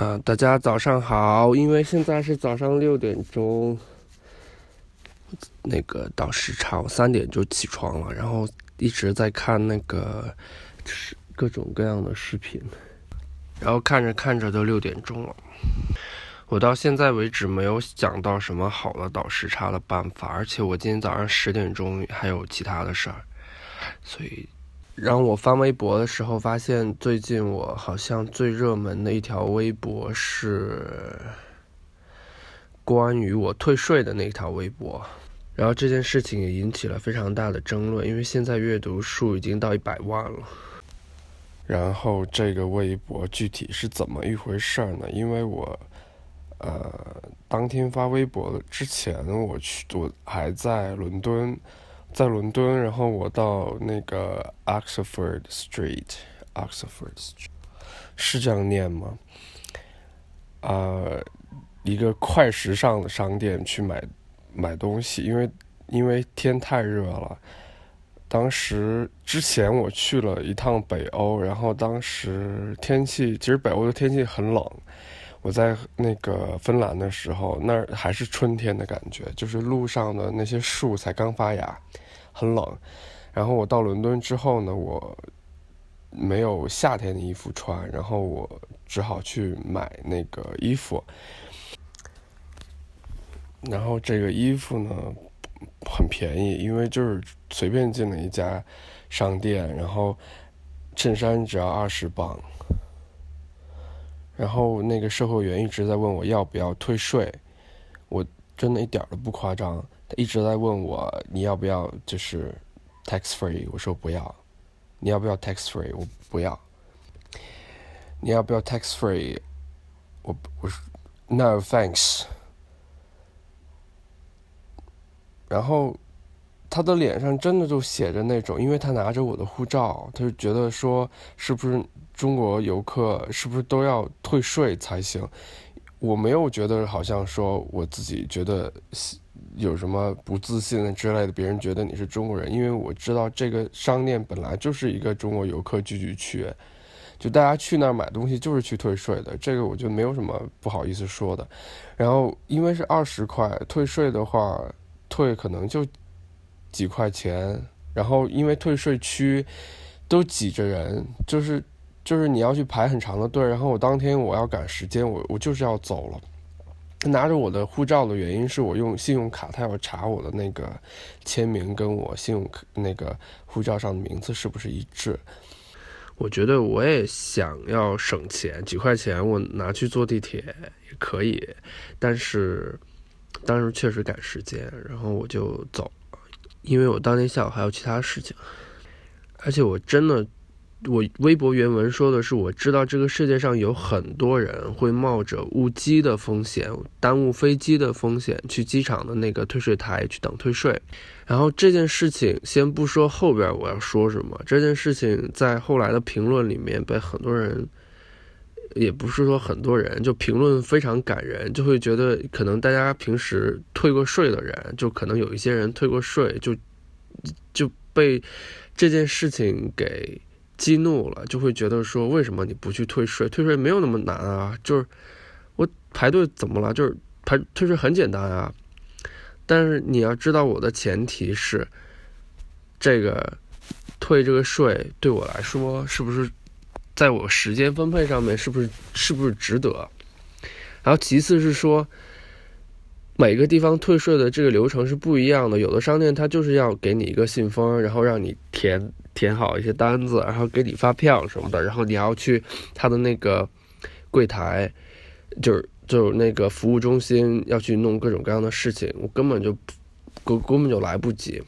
啊，大家早上好！因为现在是早上六点钟，那个倒时差，我三点就起床了，然后一直在看那个就是各种各样的视频，然后看着看着都六点钟了。我到现在为止没有想到什么好的倒时差的办法，而且我今天早上十点钟还有其他的事儿，所以。然后我翻微博的时候，发现最近我好像最热门的一条微博是关于我退税的那条微博。然后这件事情也引起了非常大的争论，因为现在阅读数已经到一百万了。然后这个微博具体是怎么一回事儿呢？因为我呃当天发微博之前，我去我还在伦敦。在伦敦，然后我到那个 Oxford Street，Oxford Street 是这样念吗？啊，一个快时尚的商店去买买东西，因为因为天太热了。当时之前我去了一趟北欧，然后当时天气其实北欧的天气很冷。我在那个芬兰的时候，那儿还是春天的感觉，就是路上的那些树才刚发芽，很冷。然后我到伦敦之后呢，我没有夏天的衣服穿，然后我只好去买那个衣服。然后这个衣服呢很便宜，因为就是随便进了一家商店，然后衬衫只要二十磅。然后那个售货员一直在问我要不要退税，我真的一点都不夸张，他一直在问我你要不要就是 tax free，我说不要，你要不要 tax free，我不要，你要不要 tax free，我我说 no thanks，然后他的脸上真的就写着那种，因为他拿着我的护照，他就觉得说是不是。中国游客是不是都要退税才行？我没有觉得好像说我自己觉得有什么不自信的之类的，别人觉得你是中国人，因为我知道这个商店本来就是一个中国游客聚集区，就大家去那儿买东西就是去退税的，这个我就没有什么不好意思说的。然后因为是二十块退税的话，退可能就几块钱，然后因为退税区都挤着人，就是。就是你要去排很长的队，然后我当天我要赶时间，我我就是要走了。拿着我的护照的原因是我用信用卡，他要查我的那个签名跟我信用卡那个护照上的名字是不是一致。我觉得我也想要省钱，几块钱我拿去坐地铁也可以，但是当时确实赶时间，然后我就走，因为我当天下午还有其他事情，而且我真的。我微博原文说的是，我知道这个世界上有很多人会冒着误机的风险、耽误飞机的风险去机场的那个退税台去等退税。然后这件事情，先不说后边我要说什么，这件事情在后来的评论里面被很多人，也不是说很多人，就评论非常感人，就会觉得可能大家平时退过税的人，就可能有一些人退过税，就就被这件事情给。激怒了，就会觉得说，为什么你不去退税？退税没有那么难啊，就是我排队怎么了？就是排退税很简单啊。但是你要知道，我的前提是，这个退这个税对我来说，是不是在我时间分配上面，是不是是不是值得？然后其次是说。每个地方退税的这个流程是不一样的，有的商店它就是要给你一个信封，然后让你填填好一些单子，然后给你发票什么的，然后你要去他的那个柜台，就是就是那个服务中心要去弄各种各样的事情，我根本就根根本就来不及。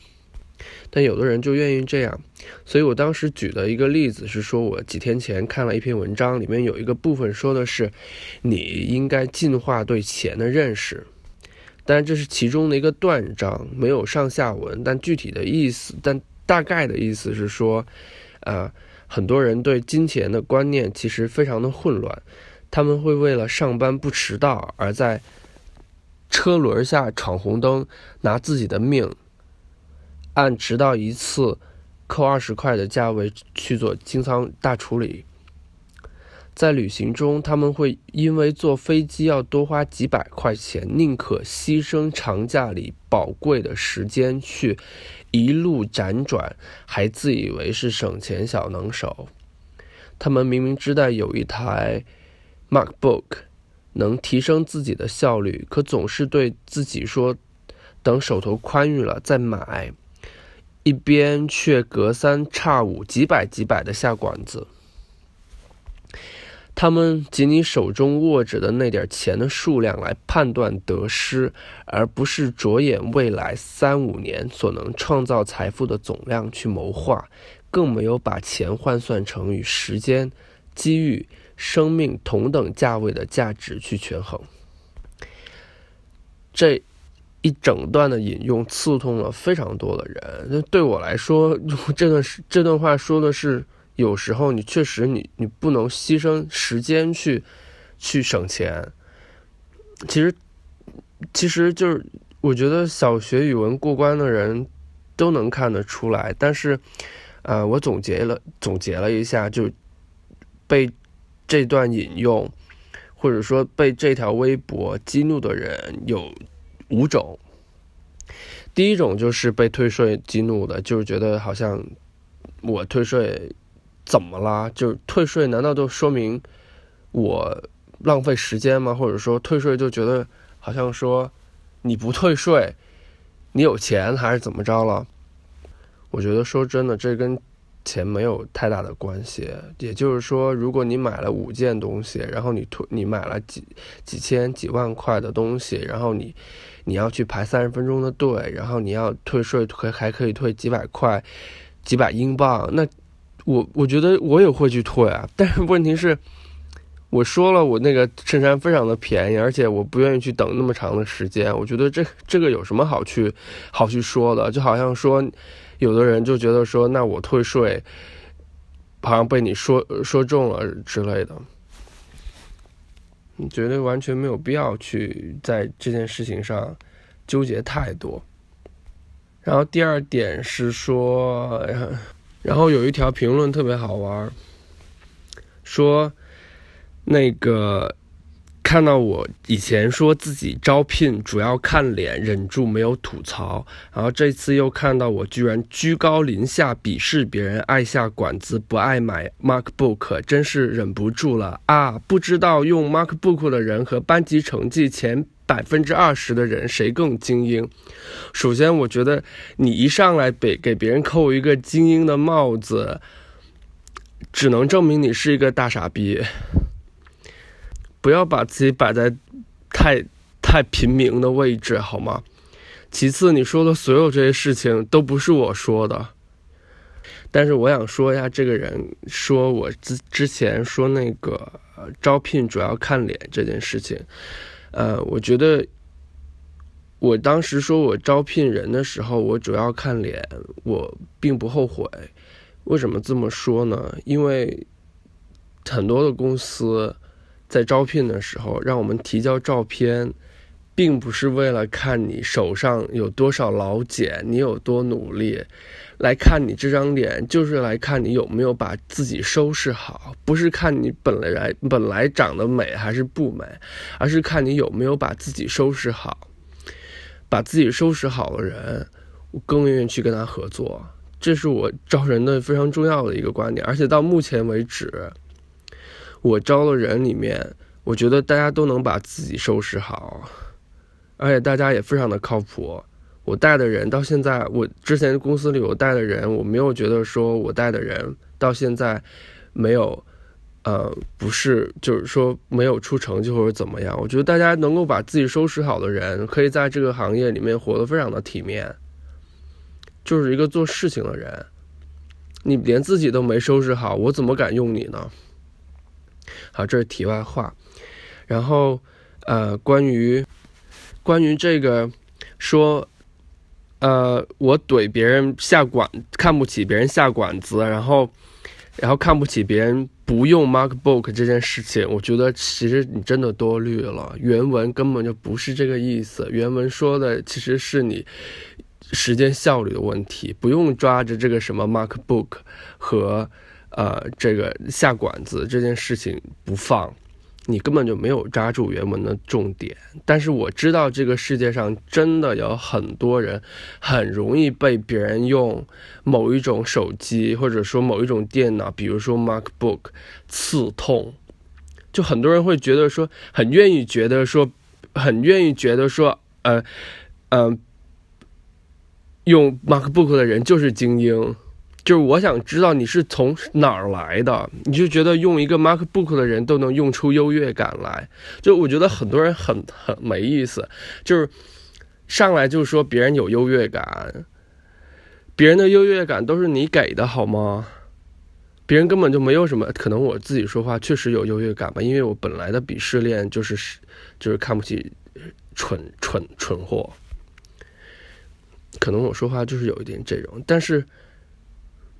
但有的人就愿意这样，所以我当时举的一个例子是说，我几天前看了一篇文章，里面有一个部分说的是，你应该进化对钱的认识。但这是其中的一个断章，没有上下文。但具体的意思，但大概的意思是说，呃，很多人对金钱的观念其实非常的混乱，他们会为了上班不迟到而在车轮下闯红灯，拿自己的命按迟到一次扣二十块的价位去做清仓大处理。在旅行中，他们会因为坐飞机要多花几百块钱，宁可牺牲长假里宝贵的时间去一路辗转，还自以为是省钱小能手。他们明明知道有一台 MacBook 能提升自己的效率，可总是对自己说等手头宽裕了再买，一边却隔三差五几百几百的下馆子。他们仅你手中握着的那点钱的数量来判断得失，而不是着眼未来三五年所能创造财富的总量去谋划，更没有把钱换算成与时间、机遇、生命同等价位的价值去权衡。这一整段的引用刺痛了非常多的人。那对我来说，这段这段话说的是。有时候你确实你你不能牺牲时间去去省钱。其实其实就是我觉得小学语文过关的人都能看得出来。但是呃，我总结了总结了一下，就被这段引用或者说被这条微博激怒的人有五种。第一种就是被退税激怒的，就是觉得好像我退税。怎么啦？就是退税，难道就说明我浪费时间吗？或者说退税就觉得好像说你不退税，你有钱还是怎么着了？我觉得说真的，这跟钱没有太大的关系。也就是说，如果你买了五件东西，然后你退，你买了几几千几万块的东西，然后你你要去排三十分钟的队，然后你要退税，可还可以退几百块、几百英镑，那。我我觉得我也会去退啊，但是问题是，我说了我那个衬衫非常的便宜，而且我不愿意去等那么长的时间。我觉得这这个有什么好去好去说的？就好像说，有的人就觉得说，那我退税，好像被你说说中了之类的。你觉得完全没有必要去在这件事情上纠结太多。然后第二点是说。然后有一条评论特别好玩，说那个看到我以前说自己招聘主要看脸，忍住没有吐槽，然后这次又看到我居然居高临下鄙视别人，爱下馆子，不爱买 MacBook，真是忍不住了啊！不知道用 MacBook 的人和班级成绩前。百分之二十的人谁更精英？首先，我觉得你一上来给给别人扣一个精英的帽子，只能证明你是一个大傻逼。不要把自己摆在太太平民的位置，好吗？其次，你说的所有这些事情都不是我说的。但是我想说一下，这个人说我之之前说那个招聘主要看脸这件事情。呃，我觉得我当时说我招聘人的时候，我主要看脸，我并不后悔。为什么这么说呢？因为很多的公司在招聘的时候，让我们提交照片，并不是为了看你手上有多少老茧，你有多努力。来看你这张脸，就是来看你有没有把自己收拾好，不是看你本来本来长得美还是不美，而是看你有没有把自己收拾好。把自己收拾好的人，我更愿意去跟他合作。这是我招人的非常重要的一个观点。而且到目前为止，我招的人里面，我觉得大家都能把自己收拾好，而且大家也非常的靠谱。我带的人到现在，我之前公司里我带的人，我没有觉得说我带的人到现在没有，呃，不是，就是说没有出成绩或者怎么样。我觉得大家能够把自己收拾好的人，可以在这个行业里面活得非常的体面，就是一个做事情的人。你连自己都没收拾好，我怎么敢用你呢？好，这是题外话。然后，呃，关于关于这个说。呃，我怼别人下馆，看不起别人下馆子，然后，然后看不起别人不用 MacBook 这件事情，我觉得其实你真的多虑了。原文根本就不是这个意思，原文说的其实是你时间效率的问题，不用抓着这个什么 MacBook 和呃，这个下馆子这件事情不放。你根本就没有抓住原文的重点，但是我知道这个世界上真的有很多人很容易被别人用某一种手机或者说某一种电脑，比如说 MacBook 刺痛，就很多人会觉得说很愿意觉得说很愿意觉得说呃呃用 MacBook 的人就是精英。就是我想知道你是从哪儿来的，你就觉得用一个 MacBook 的人都能用出优越感来，就我觉得很多人很很没意思，就是上来就说别人有优越感，别人的优越感都是你给的好吗？别人根本就没有什么，可能我自己说话确实有优越感吧，因为我本来的鄙视链就是就是看不起蠢蠢蠢货，可能我说话就是有一点这种，但是。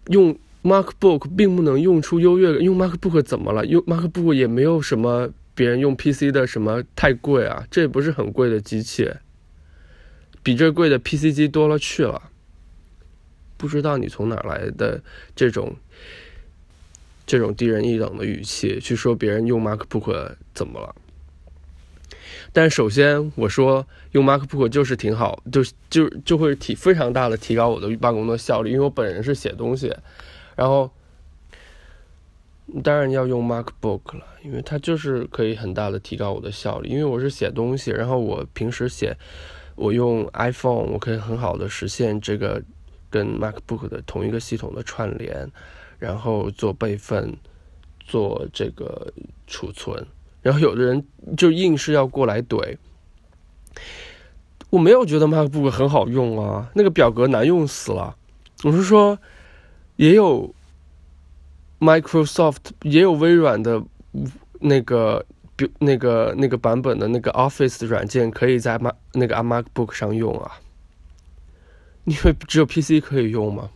用 MacBook 并不能用出优越感。用 MacBook 怎么了？用 MacBook 也没有什么别人用 PC 的什么太贵啊，这也不是很贵的机器，比这贵的 PC 机多了去了。不知道你从哪来的这种这种低人一等的语气去说别人用 MacBook 怎么了？但首先我说用 MacBook 就是挺好，就就就会提非常大的提高我的办公的效率，因为我本人是写东西，然后当然要用 MacBook 了，因为它就是可以很大的提高我的效率，因为我是写东西，然后我平时写我用 iPhone，我可以很好的实现这个跟 MacBook 的同一个系统的串联，然后做备份，做这个储存。然后有的人就硬是要过来怼，我没有觉得 MacBook 很好用啊，那个表格难用死了。我是说，也有 Microsoft 也有微软的那个那个那个版本的那个 Office 的软件可以在 Mac 那个 MacBook 上用啊，因为只有 PC 可以用吗？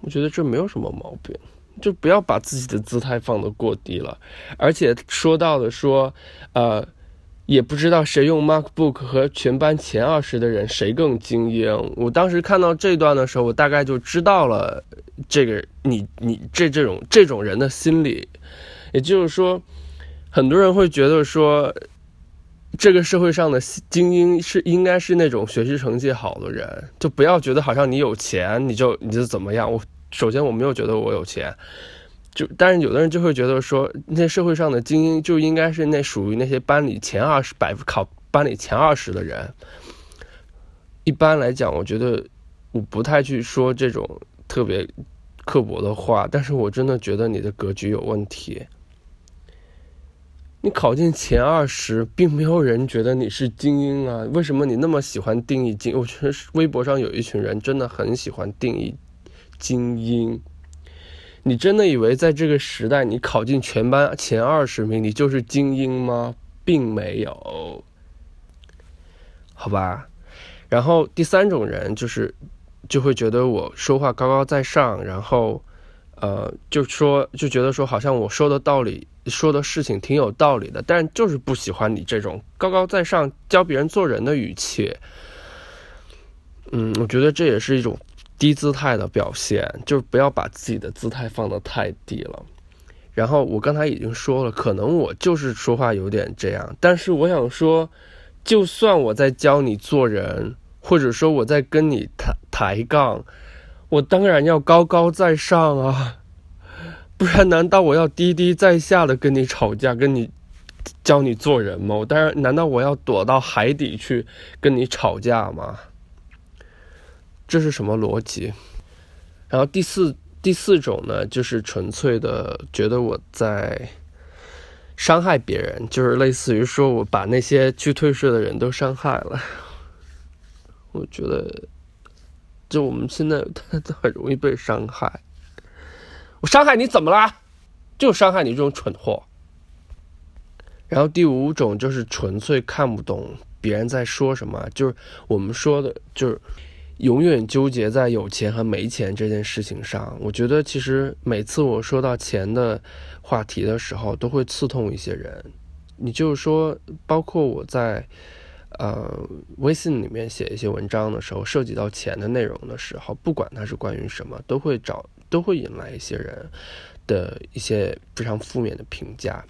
我觉得这没有什么毛病。就不要把自己的姿态放得过低了，而且说到的说，呃，也不知道谁用 MacBook 和全班前二十的人谁更精英。我当时看到这段的时候，我大概就知道了这个你你这这种这种人的心理，也就是说，很多人会觉得说，这个社会上的精英是应该是那种学习成绩好的人，就不要觉得好像你有钱你就你就怎么样我。首先，我没有觉得我有钱，就但是有的人就会觉得说，那社会上的精英就应该是那属于那些班里前二十百考班里前二十的人。一般来讲，我觉得我不太去说这种特别刻薄的话，但是我真的觉得你的格局有问题。你考进前二十，并没有人觉得你是精英啊？为什么你那么喜欢定义精？我觉得微博上有一群人真的很喜欢定义。精英，你真的以为在这个时代，你考进全班前二十名，你就是精英吗？并没有，好吧。然后第三种人就是，就会觉得我说话高高在上，然后，呃，就说就觉得说好像我说的道理、说的事情挺有道理的，但就是不喜欢你这种高高在上教别人做人的语气。嗯，我觉得这也是一种。低姿态的表现，就是不要把自己的姿态放得太低了。然后我刚才已经说了，可能我就是说话有点这样，但是我想说，就算我在教你做人，或者说我在跟你抬抬杠，我当然要高高在上啊，不然难道我要低低在下的跟你吵架，跟你教你做人吗？我当然，难道我要躲到海底去跟你吵架吗？这是什么逻辑？然后第四第四种呢，就是纯粹的觉得我在伤害别人，就是类似于说我把那些去退税的人都伤害了。我觉得，就我们现在都很容易被伤害。我伤害你怎么啦？就伤害你这种蠢货。然后第五种就是纯粹看不懂别人在说什么，就是我们说的，就是。永远纠结在有钱和没钱这件事情上，我觉得其实每次我说到钱的话题的时候，都会刺痛一些人。你就是说，包括我在呃微信里面写一些文章的时候，涉及到钱的内容的时候，不管它是关于什么，都会找都会引来一些人的一些非常负面的评价。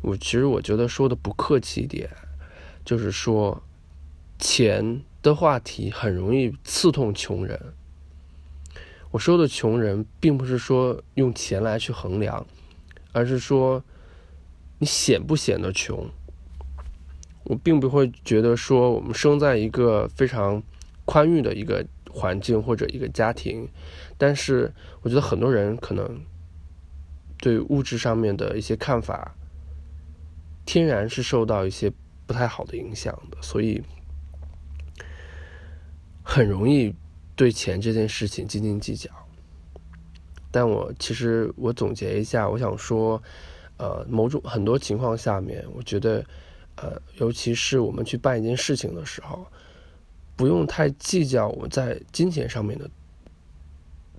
我其实我觉得说的不客气一点，就是说钱的话题很容易刺痛穷人。我说的穷人，并不是说用钱来去衡量，而是说你显不显得穷。我并不会觉得说我们生在一个非常宽裕的一个环境或者一个家庭，但是我觉得很多人可能对物质上面的一些看法，天然是受到一些不太好的影响的，所以很容易。对钱这件事情斤斤计较，但我其实我总结一下，我想说，呃，某种很多情况下面，我觉得，呃，尤其是我们去办一件事情的时候，不用太计较我在金钱上面的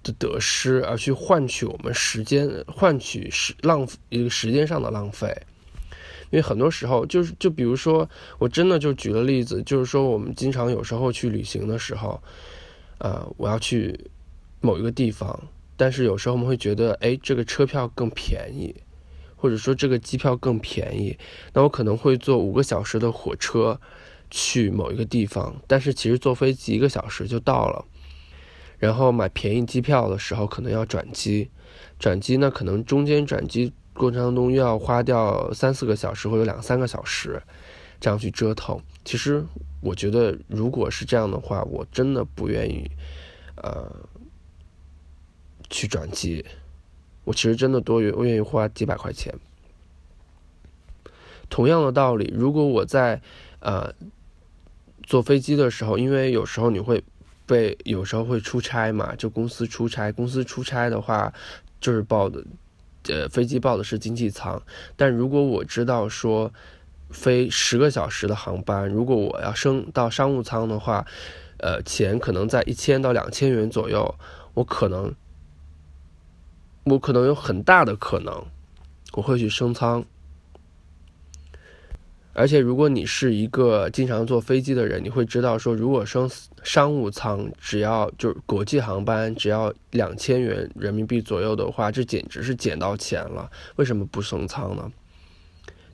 的得失，而去换取我们时间，换取时浪费一个时间上的浪费，因为很多时候就是就比如说，我真的就举个例子，就是说我们经常有时候去旅行的时候。呃，我要去某一个地方，但是有时候我们会觉得，哎，这个车票更便宜，或者说这个机票更便宜，那我可能会坐五个小时的火车去某一个地方，但是其实坐飞机一个小时就到了。然后买便宜机票的时候，可能要转机，转机呢，可能中间转机过程当中又要花掉三四个小时或者两三个小时，这样去折腾。其实。我觉得，如果是这样的话，我真的不愿意，呃，去转机。我其实真的多愿我愿意花几百块钱。同样的道理，如果我在呃坐飞机的时候，因为有时候你会被有时候会出差嘛，就公司出差，公司出差的话就是报的，呃，飞机报的是经济舱。但如果我知道说。飞十个小时的航班，如果我要升到商务舱的话，呃，钱可能在一千到两千元左右，我可能，我可能有很大的可能，我会去升舱。而且，如果你是一个经常坐飞机的人，你会知道说，如果升商务舱，只要就是国际航班，只要两千元人民币左右的话，这简直是捡到钱了。为什么不升舱呢？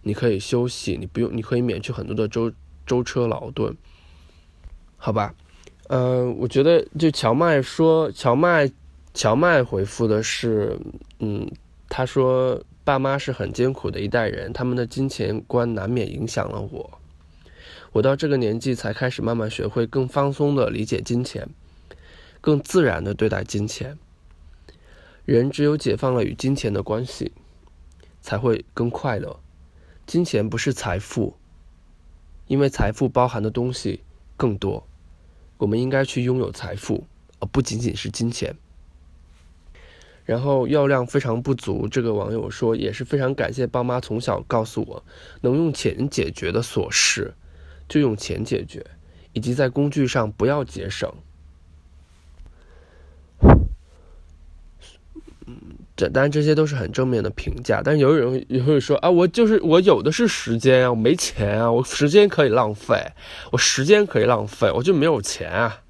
你可以休息，你不用，你可以免去很多的舟舟车劳顿，好吧？嗯，我觉得就乔麦说，乔麦乔麦回复的是，嗯，他说爸妈是很艰苦的一代人，他们的金钱观难免影响了我。我到这个年纪才开始慢慢学会更放松的理解金钱，更自然的对待金钱。人只有解放了与金钱的关系，才会更快乐。金钱不是财富，因为财富包含的东西更多。我们应该去拥有财富，而不仅仅是金钱。然后药量非常不足，这个网友说也是非常感谢爸妈从小告诉我，能用钱解决的琐事就用钱解决，以及在工具上不要节省。这当然这些都是很正面的评价，但是有人也会说啊，我就是我有的是时间啊，我没钱啊，我时间可以浪费，我时间可以浪费，我就没有钱啊，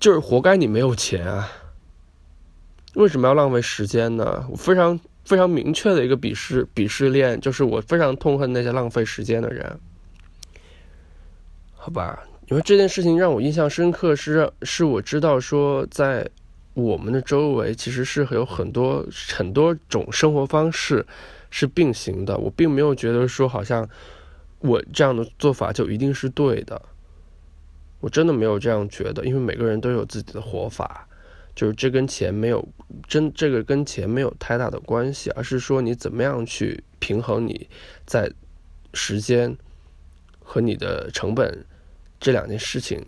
就是活该你没有钱啊，为什么要浪费时间呢？我非常非常明确的一个鄙视鄙视链，就是我非常痛恨那些浪费时间的人，好吧？因为这件事情让我印象深刻，是是我知道说在。我们的周围其实是有很多很多种生活方式是并行的。我并没有觉得说好像我这样的做法就一定是对的。我真的没有这样觉得，因为每个人都有自己的活法，就是这跟钱没有真这个跟钱没有太大的关系，而是说你怎么样去平衡你在时间和你的成本这两件事情。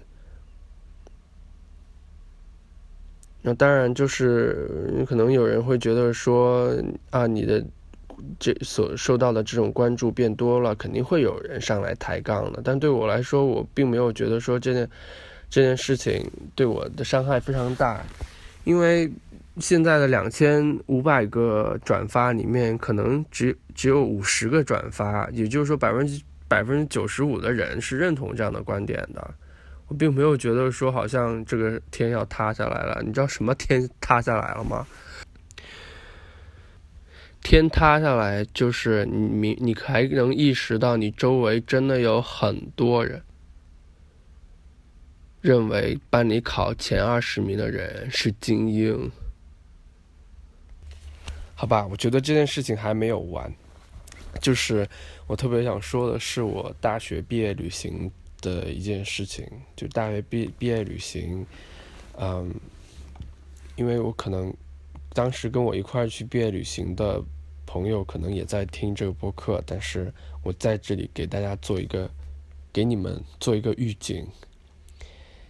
那当然，就是可能有人会觉得说啊，你的这所受到的这种关注变多了，肯定会有人上来抬杠的。但对我来说，我并没有觉得说这件这件事情对我的伤害非常大，因为现在的两千五百个转发里面，可能只只有五十个转发，也就是说百分之百分之九十五的人是认同这样的观点的。我并没有觉得说好像这个天要塌下来了。你知道什么天塌下来了吗？天塌下来就是你，你还能意识到你周围真的有很多人认为班里考前二十名的人是精英。好吧，我觉得这件事情还没有完。就是我特别想说的是，我大学毕业旅行的一件事情。就大学毕毕业旅行，嗯，因为我可能当时跟我一块儿去毕业旅行的朋友，可能也在听这个播客，但是我在这里给大家做一个，给你们做一个预警。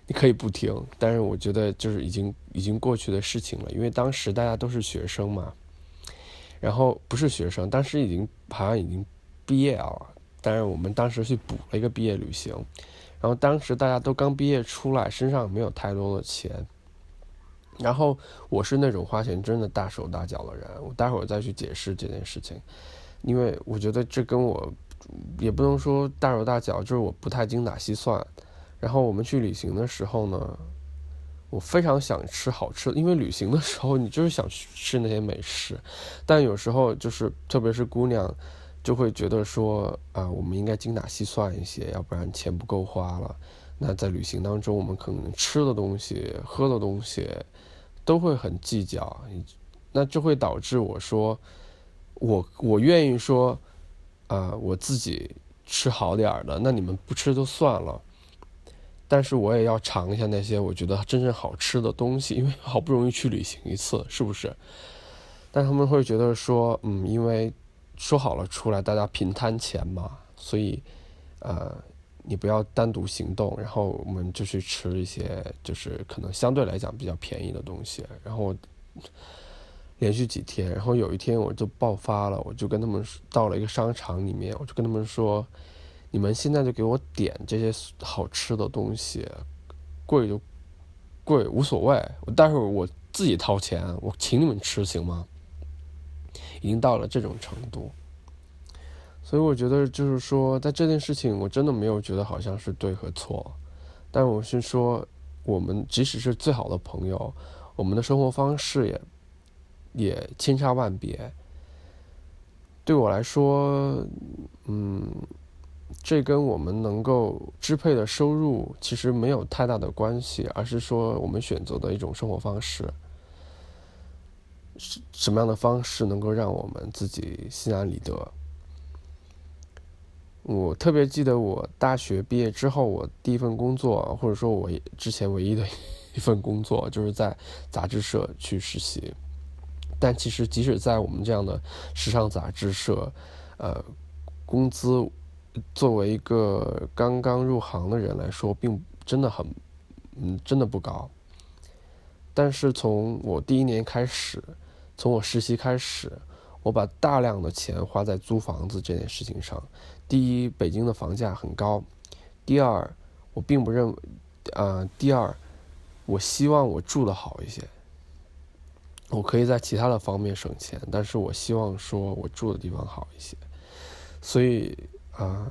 你可以不听，但是我觉得就是已经已经过去的事情了，因为当时大家都是学生嘛。然后不是学生，当时已经好像已经毕业了，但是我们当时去补了一个毕业旅行，然后当时大家都刚毕业出来，身上没有太多的钱，然后我是那种花钱真的大手大脚的人，我待会儿再去解释这件事情，因为我觉得这跟我也不能说大手大脚，就是我不太精打细算，然后我们去旅行的时候呢。我非常想吃好吃的，因为旅行的时候你就是想去吃那些美食，但有时候就是特别是姑娘，就会觉得说啊，我们应该精打细算一些，要不然钱不够花了。那在旅行当中，我们可能吃的东西、喝的东西都会很计较，那就会导致我说，我我愿意说啊，我自己吃好点儿的，那你们不吃就算了。但是我也要尝一下那些我觉得真正好吃的东西，因为 好不容易去旅行一次，是不是？但他们会觉得说，嗯，因为说好了出来大家平摊钱嘛，所以，呃，你不要单独行动，然后我们就去吃一些就是可能相对来讲比较便宜的东西。然后连续几天，然后有一天我就爆发了，我就跟他们到了一个商场里面，我就跟他们说。你们现在就给我点这些好吃的东西，贵就贵无所谓，我待会儿我自己掏钱，我请你们吃行吗？已经到了这种程度，所以我觉得就是说，在这件事情，我真的没有觉得好像是对和错，但我是说，我们即使是最好的朋友，我们的生活方式也也千差万别。对我来说，嗯。这跟我们能够支配的收入其实没有太大的关系，而是说我们选择的一种生活方式，什什么样的方式能够让我们自己心安理得？我特别记得我大学毕业之后，我第一份工作，或者说我之前唯一的一份工作，就是在杂志社去实习。但其实即使在我们这样的时尚杂志社，呃，工资。作为一个刚刚入行的人来说，并真的很，嗯，真的不高。但是从我第一年开始，从我实习开始，我把大量的钱花在租房子这件事情上。第一，北京的房价很高；第二，我并不认为，啊，第二，我希望我住的好一些。我可以在其他的方面省钱，但是我希望说我住的地方好一些，所以。啊，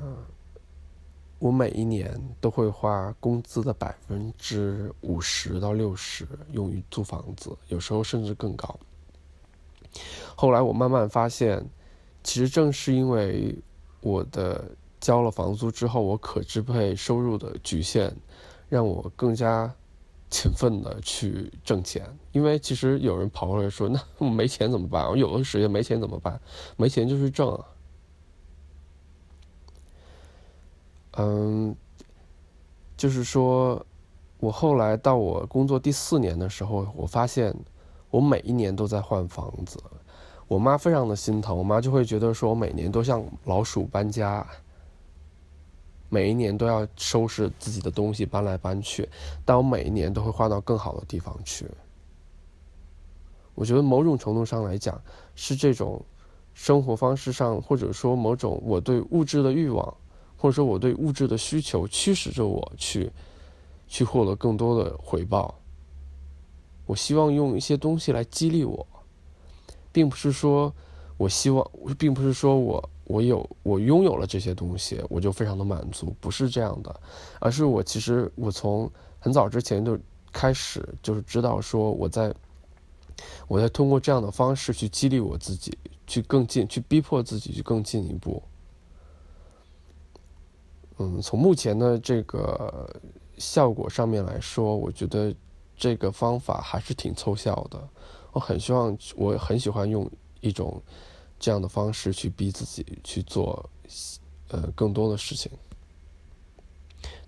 我每一年都会花工资的百分之五十到六十用于租房子，有时候甚至更高。后来我慢慢发现，其实正是因为我的交了房租之后，我可支配收入的局限，让我更加勤奋的去挣钱。因为其实有人跑过来说：“ 那没钱怎么办？”我有的时间没钱怎么办？没钱就是挣啊。嗯，就是说，我后来到我工作第四年的时候，我发现我每一年都在换房子，我妈非常的心疼，我妈就会觉得说我每年都像老鼠搬家，每一年都要收拾自己的东西搬来搬去，但我每一年都会换到更好的地方去。我觉得某种程度上来讲，是这种生活方式上，或者说某种我对物质的欲望。或者说，我对物质的需求驱使着我去，去获得更多的回报。我希望用一些东西来激励我，并不是说我希望，并不是说我我有我拥有了这些东西，我就非常的满足，不是这样的，而是我其实我从很早之前就开始就是知道说我在我在通过这样的方式去激励我自己，去更进，去逼迫自己去更进一步。嗯，从目前的这个效果上面来说，我觉得这个方法还是挺凑效的。我很希望，我很喜欢用一种这样的方式去逼自己去做，呃，更多的事情。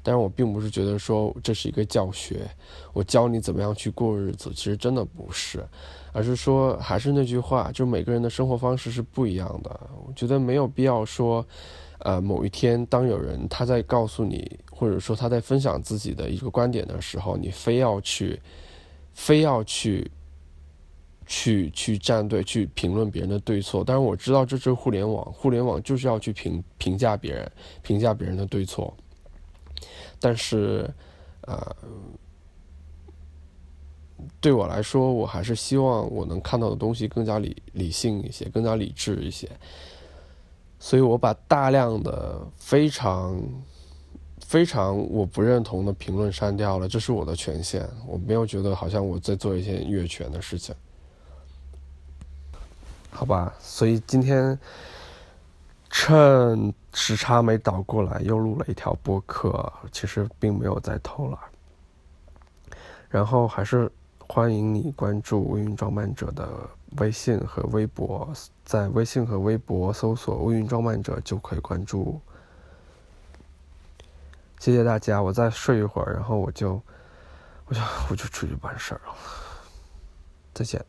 但是我并不是觉得说这是一个教学，我教你怎么样去过日子，其实真的不是，而是说还是那句话，就每个人的生活方式是不一样的。我觉得没有必要说。呃，某一天，当有人他在告诉你，或者说他在分享自己的一个观点的时候，你非要去，非要去，去去站队，去评论别人的对错。但是，我知道这是互联网，互联网就是要去评评价别人，评价别人的对错。但是，呃，对我来说，我还是希望我能看到的东西更加理理性一些，更加理智一些。所以我把大量的非常非常我不认同的评论删掉了，这是我的权限。我没有觉得好像我在做一件越权的事情，好吧？所以今天趁时差没倒过来，又录了一条播客，其实并没有在偷懒。然后还是欢迎你关注“微云装扮者”的。微信和微博，在微信和微博搜索“乌云装扮者”就可以关注。谢谢大家，我再睡一会儿，然后我就，我就我就出去办事儿了。再见。